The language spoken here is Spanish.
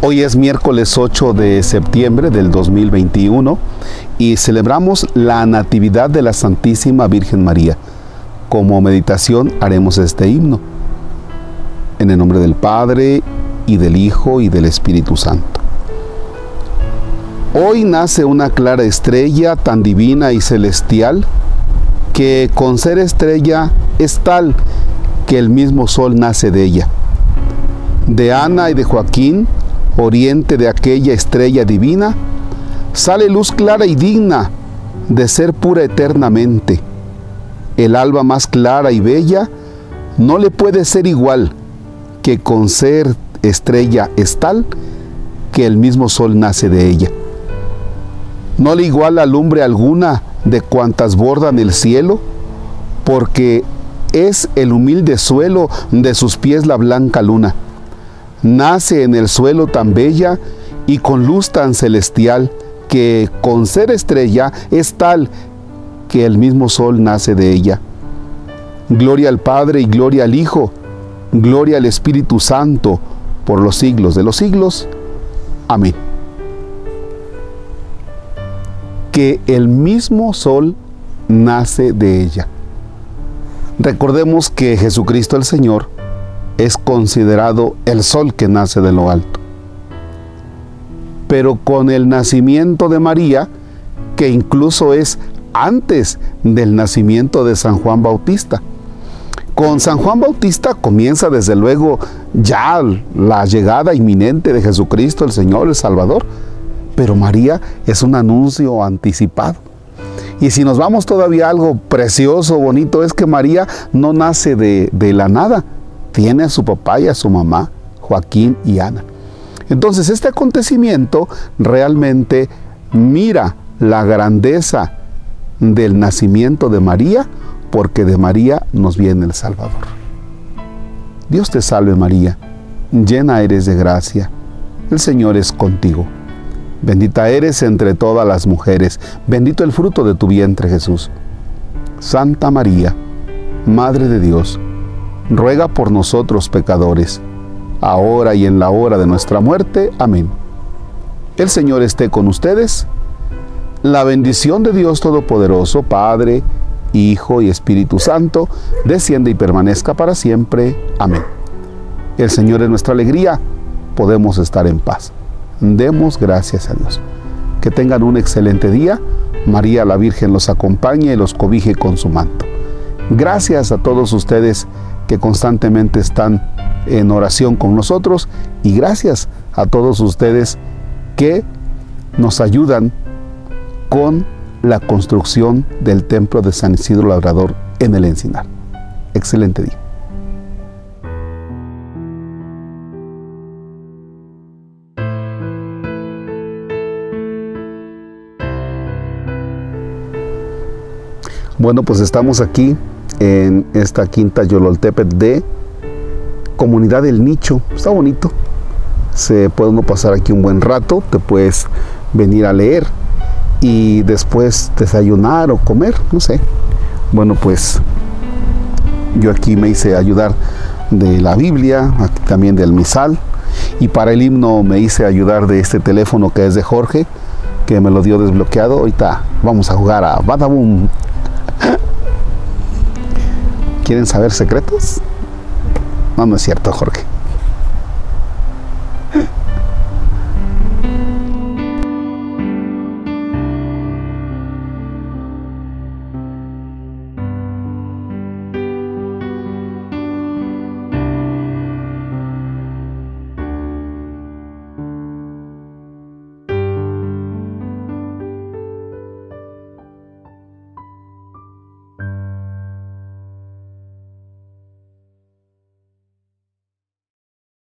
Hoy es miércoles 8 de septiembre del 2021 y celebramos la Natividad de la Santísima Virgen María. Como meditación haremos este himno. En el nombre del Padre y del Hijo y del Espíritu Santo. Hoy nace una clara estrella tan divina y celestial que con ser estrella es tal que el mismo sol nace de ella. De Ana y de Joaquín oriente de aquella estrella divina, sale luz clara y digna de ser pura eternamente. El alba más clara y bella no le puede ser igual que con ser estrella es tal que el mismo sol nace de ella. No le iguala lumbre alguna de cuantas bordan el cielo, porque es el humilde suelo de sus pies la blanca luna nace en el suelo tan bella y con luz tan celestial que con ser estrella es tal que el mismo sol nace de ella. Gloria al Padre y gloria al Hijo, gloria al Espíritu Santo por los siglos de los siglos. Amén. Que el mismo sol nace de ella. Recordemos que Jesucristo el Señor es considerado el sol que nace de lo alto. Pero con el nacimiento de María, que incluso es antes del nacimiento de San Juan Bautista, con San Juan Bautista comienza desde luego ya la llegada inminente de Jesucristo, el Señor, el Salvador, pero María es un anuncio anticipado. Y si nos vamos todavía a algo precioso, bonito, es que María no nace de, de la nada, tiene a su papá y a su mamá, Joaquín y Ana. Entonces este acontecimiento realmente mira la grandeza del nacimiento de María, porque de María nos viene el Salvador. Dios te salve María, llena eres de gracia, el Señor es contigo. Bendita eres entre todas las mujeres, bendito el fruto de tu vientre Jesús. Santa María, Madre de Dios, ruega por nosotros pecadores, ahora y en la hora de nuestra muerte. Amén. El Señor esté con ustedes. La bendición de Dios Todopoderoso, Padre, Hijo y Espíritu Santo, desciende y permanezca para siempre. Amén. El Señor es nuestra alegría, podemos estar en paz. Demos gracias a Dios. Que tengan un excelente día. María la Virgen los acompañe y los cobije con su manto. Gracias a todos ustedes que constantemente están en oración con nosotros y gracias a todos ustedes que nos ayudan con la construcción del templo de San Isidro Labrador en el Encinar. Excelente día. Bueno, pues estamos aquí en esta quinta Yololtepet de Comunidad del Nicho. Está bonito. Se puede uno pasar aquí un buen rato, te puedes venir a leer y después desayunar o comer, no sé. Bueno, pues yo aquí me hice ayudar de la Biblia, también del misal y para el himno me hice ayudar de este teléfono que es de Jorge, que me lo dio desbloqueado. Ahorita vamos a jugar a Badabum. ¿Quieren saber secretos? No, no es cierto, Jorge.